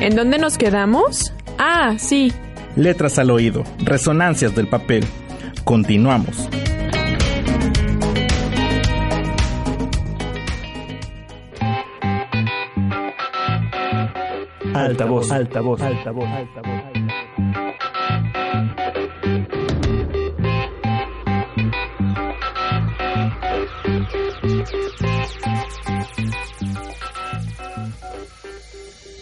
¿En dónde nos quedamos? Ah, sí. Letras al oído, resonancias del papel. Continuamos. Altavoz, altavoz, altavoz, altavoz.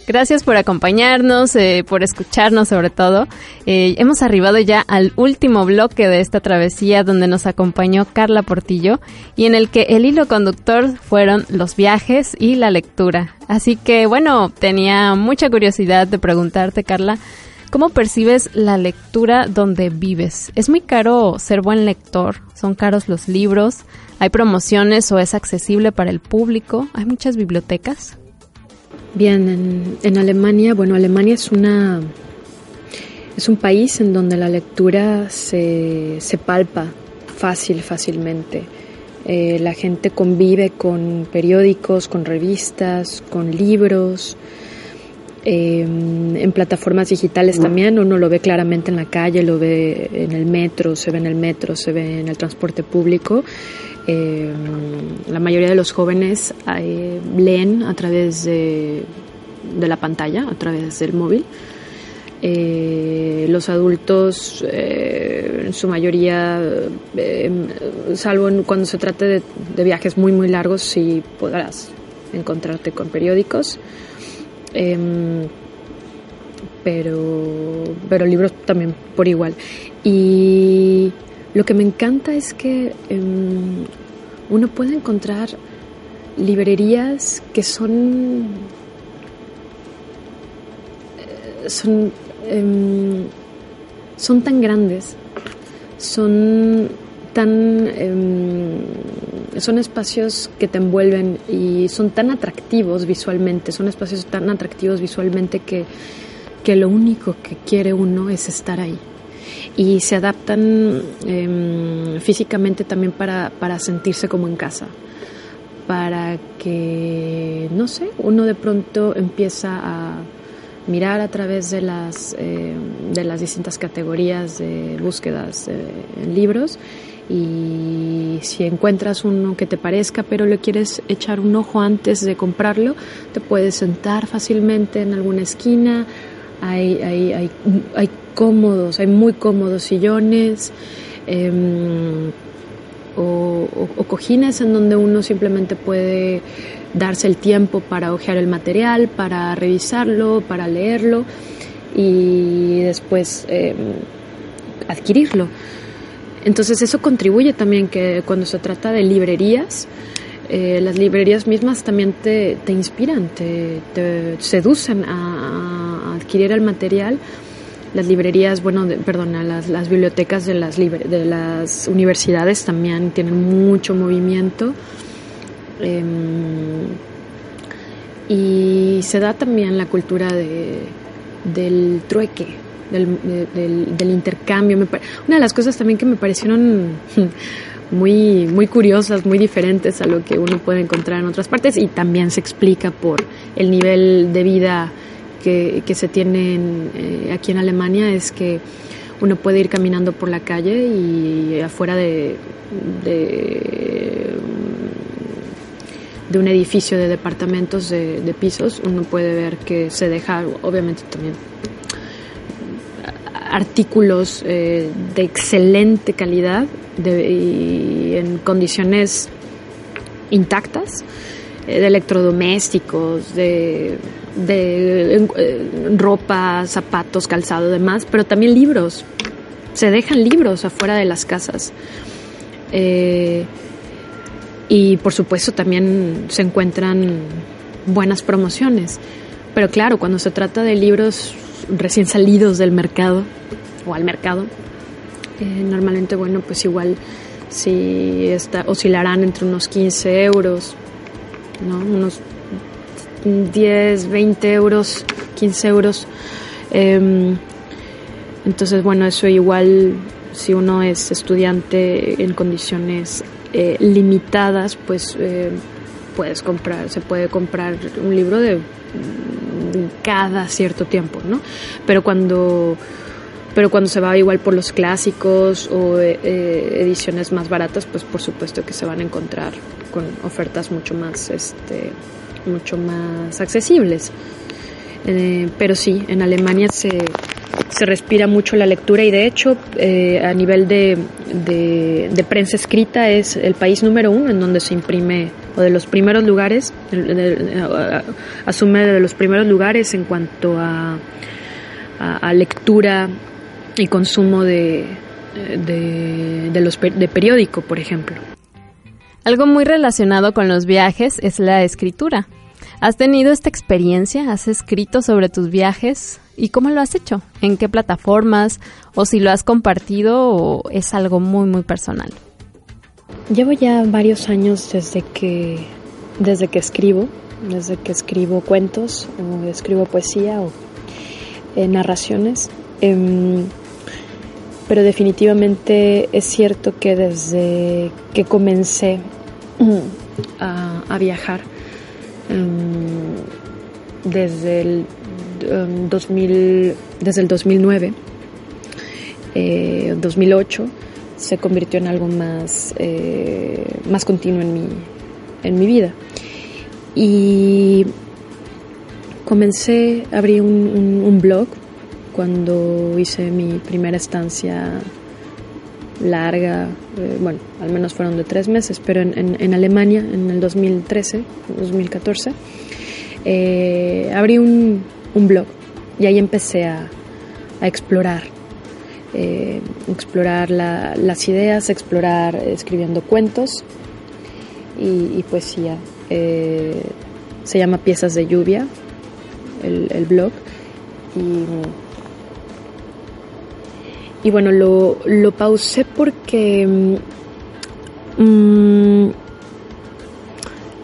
Gracias por acompañarnos, eh, por escucharnos sobre todo. Eh, hemos arribado ya al último bloque de esta travesía donde nos acompañó Carla Portillo y en el que el hilo conductor fueron los viajes y la lectura. Así que bueno, tenía mucha curiosidad de preguntarte Carla, ¿cómo percibes la lectura donde vives? ¿Es muy caro ser buen lector? ¿Son caros los libros? ¿Hay promociones o es accesible para el público? ¿Hay muchas bibliotecas? Bien, en, Alemania, bueno, Alemania es una es un país en donde la lectura se, se palpa fácil, fácilmente. Eh, la gente convive con periódicos, con revistas, con libros, em, en plataformas digitales también. Uno lo ve claramente en la calle, lo ve en el metro, se ve en el metro, se ve en el transporte público. Eh, la mayoría de los jóvenes eh, leen a través de, la pantalla, a través del móvil. Eh, los adultos, en su mayoría, salvo cuando se trate de, viajes muy, muy largos, sí podrás encontrarte con periódicos. Em, pero, pero libros también por igual. Y lo que me encanta es que em, uno puede encontrar librerías que son eh, son em, son tan grandes son tan son espacios que te envuelven y son tan atractivos visualmente son espacios tan atractivos visualmente que, que lo único que quiere uno es estar ahí. Y se adaptan em, físicamente también para, para sentirse como en casa para que, no sé, uno de pronto empieza a mirar a través de las, em, de las distintas categorías de búsquedas eh, en libros y si encuentras uno que te parezca pero le quieres echar un ojo antes de comprarlo, te puedes sentar fácilmente en alguna esquina, hay, hay, hay, hay cómodos, hay muy cómodos sillones em, o, cojines en donde uno simplemente puede darse el tiempo para hojear el material, para revisarlo, para leerlo y después em, adquirirlo. Entonces eso contribuye también que cuando se trata de librerías, eh, las librerías mismas también te, inspiran, te, seducen a, adquirir el material las librerías, bueno, perdona, las, las, bibliotecas de las, de las universidades también tienen mucho movimiento. Em, y se da también la cultura de, del trueque, del, del, intercambio. Una de las cosas también que me parecieron muy, muy curiosas, muy diferentes a lo que uno puede encontrar en otras partes y también se explica por el nivel de vida que, se tienen eh, aquí en Alemania es que uno puede ir caminando por la calle y afuera de, de, un edificio de departamentos de, pisos uno puede ver que se deja, obviamente también, artículos eh, de excelente calidad y en condiciones intactas, eh, de electrodomésticos, de de eh, ropa, zapatos, calzado, demás, pero también libros. Se dejan libros afuera de las casas. Eh, y por supuesto también se encuentran buenas promociones. Pero claro, cuando se trata de libros recién salidos del mercado o al mercado, eh, normalmente, bueno, pues igual si está, oscilarán entre unos 15 euros, ¿no? Unos 10, 20 euros, 15 euros. Em, entonces, bueno, eso igual si uno es estudiante en condiciones eh, limitadas, pues eh, puedes comprar, se puede comprar un libro de cada cierto tiempo, ¿no? Pero cuando pero cuando se va igual por los clásicos o eh, ediciones más baratas, pues por supuesto que se van a encontrar con ofertas mucho más, este, mucho más accesibles. Eh, pero sí, en Alemania se, se, respira mucho la lectura y de hecho eh, a nivel de, de, prensa escrita es el país número uno en donde se imprime, o de los primeros lugares, asume de los primeros lugares en cuanto a, a lectura y consumo de, de, de periódico, por ejemplo. Algo muy relacionado con los viajes es la escritura. ¿Has tenido esta experiencia? ¿Has escrito sobre tus viajes? ¿Y cómo lo has hecho? ¿En qué plataformas? ¿O si lo has compartido o es algo muy, muy personal? Llevo ya varios años desde que, desde que escribo, desde que escribo cuentos, o escribo poesía o eh, narraciones. Em, pero definitivamente es cierto que desde que comencé a, viajar, em, desde el 2000, em, desde el 2009, 2008, eh, se convirtió en algo más, eh, más continuo en mi, en mi vida. Y comencé, abrí un, un blog cuando hice mi primera estancia larga, eh, bueno, al menos fueron de tres meses, pero en, Alemania en el 2013, 2014, eh, abrí un, blog y ahí empecé a, explorar, eh, explorar las ideas, explorar escribiendo cuentos y, poesía. se llama Piezas de Lluvia, el, blog, y bueno, lo, lo pausé porque... Mm,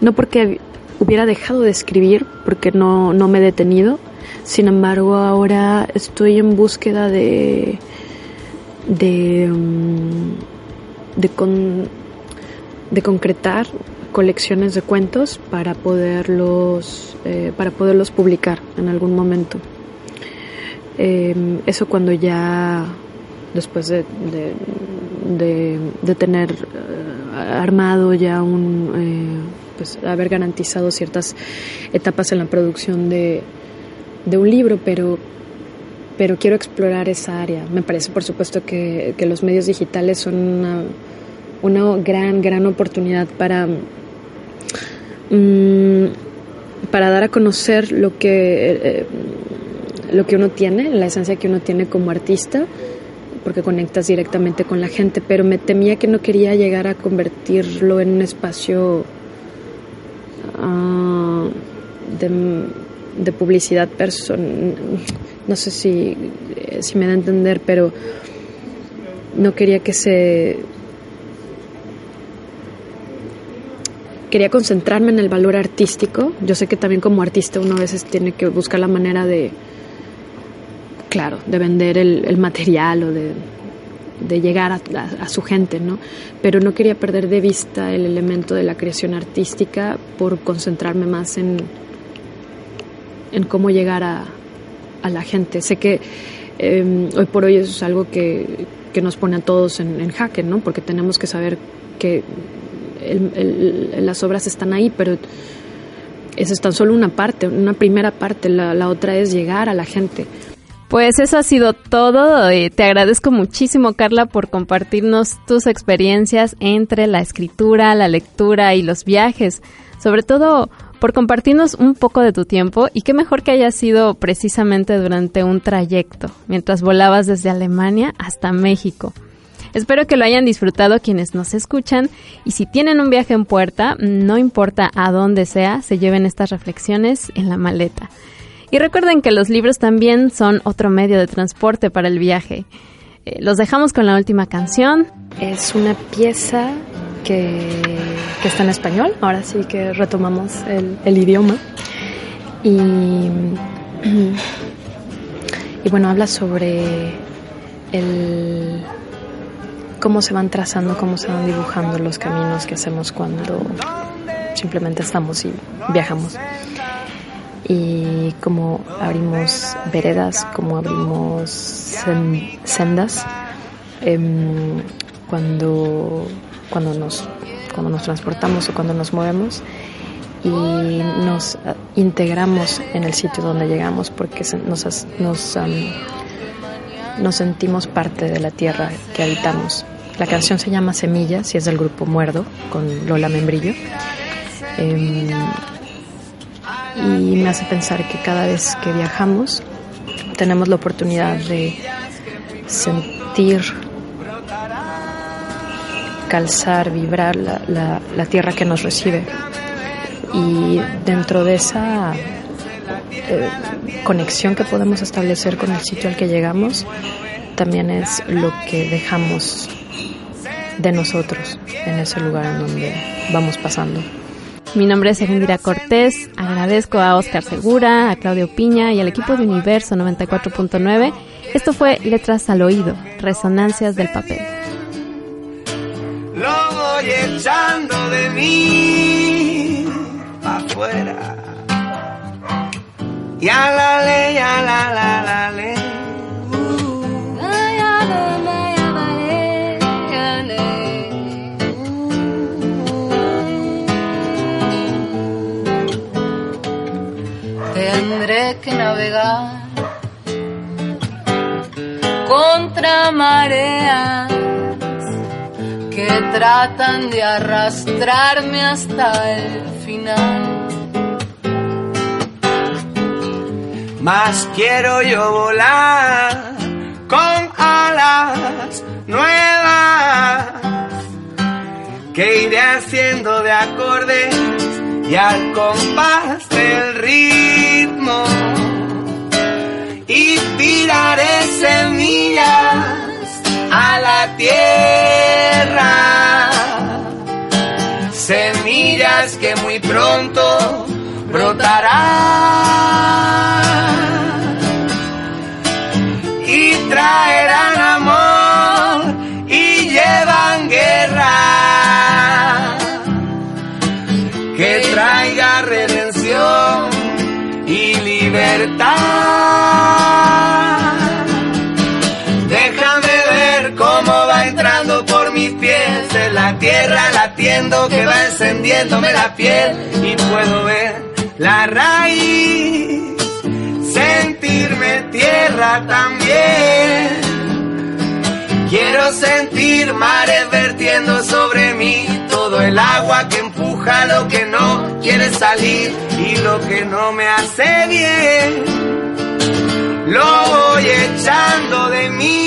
no porque hubiera dejado de escribir, porque no, no me he detenido. Sin embargo, ahora estoy en búsqueda de... de... Mm, de, con, de concretar colecciones de cuentos para poderlos, eh, para poderlos publicar en algún momento. Em, eso cuando ya después de, de, tener eh, armado ya un, eh, pues haber garantizado ciertas etapas en la producción de, un libro, pero, pero quiero explorar esa área. Me parece, por supuesto, que, los medios digitales son una, una gran, gran oportunidad para, mm, para dar a conocer lo que, eh, lo que uno tiene, la esencia que uno tiene como artista porque conectas directamente con la gente, pero me temía que no quería llegar a convertirlo en un espacio ah, de, publicidad personal. No sé si, si me da a entender, pero no quería que se... Quería concentrarme en el valor artístico. Yo sé que también como artista uno a veces tiene que buscar la manera de, claro, de vender el, material o de, llegar a, su gente, ¿no? Pero no quería perder de vista el elemento de la creación artística por concentrarme más en, en cómo llegar a, la gente. Sé que em, hoy por hoy eso es algo que, nos pone a todos en, jaque, ¿no? Porque tenemos que saber que las obras están ahí, pero eso es tan solo una parte, una primera parte, la, la otra es llegar a la gente. Pues eso ha sido todo. Eh, te agradezco muchísimo, Carla, por compartirnos tus experiencias entre la escritura, la lectura y los viajes. Sobre todo por compartirnos un poco de tu tiempo y qué mejor que haya sido precisamente durante un trayecto, mientras volabas desde Alemania hasta México. Espero que lo hayan disfrutado quienes nos escuchan y si tienen un viaje en puerta, no importa a dónde sea, se lleven estas reflexiones en la maleta. Y recuerden que los libros también son otro medio de transporte para el viaje. Eh, los dejamos con la última canción. Es una pieza que, está en español, ahora sí que retomamos el, idioma. Y, y bueno, habla sobre el cómo se van trazando, cómo se van dibujando los caminos que hacemos cuando simplemente estamos y viajamos. Como abrimos veredas, como abrimos sendas, em, cuando, cuando, nos, cuando nos transportamos o cuando nos movemos y nos integramos en el sitio donde llegamos porque nos, nos, nos sentimos parte de la tierra que habitamos. La canción se llama Semillas y es del grupo Muerdo con Lola Membrillo. Em, y me hace pensar que cada vez que viajamos tenemos la oportunidad de sentir, calzar, vibrar la, la, tierra que nos recibe. Y dentro de esa eh, conexión que podemos establecer con el sitio al que llegamos, también es lo que dejamos de nosotros en ese lugar en donde vamos pasando. Mi nombre es Erendira Cortés. Agradezco a Oscar Segura, a Claudio Piña y al equipo de Universo 94.9. Esto fue Letras al Oído, Resonancias del Papel. Lo voy echando de mí afuera. Y a la ley, a la la la ley. Mareas que tratan de arrastrarme hasta el final. Más quiero yo volar con alas nuevas que iré haciendo de acordes y al compás del ritmo y tiraré semillas a la tierra, semillas que muy pronto brotarán tierra latiendo que va encendiéndome la piel y puedo ver la raíz, sentirme tierra también. Quiero sentir mares vertiendo sobre mí todo el agua que empuja lo que no quiere salir y lo que no me hace bien. Lo voy echando de mí.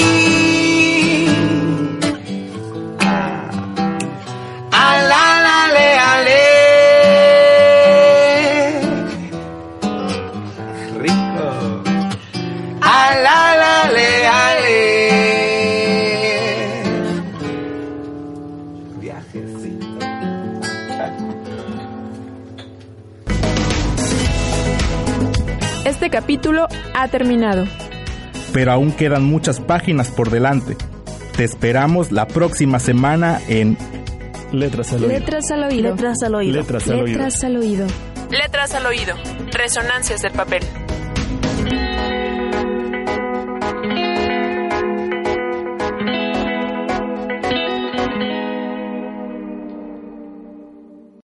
Este capítulo ha terminado. Pero aún quedan muchas páginas por delante. Te esperamos la próxima semana en Letras al oído. Letras al oído. Letras al oído. Letras al oído. Letras al oído. Letras al oído. Resonancias del papel.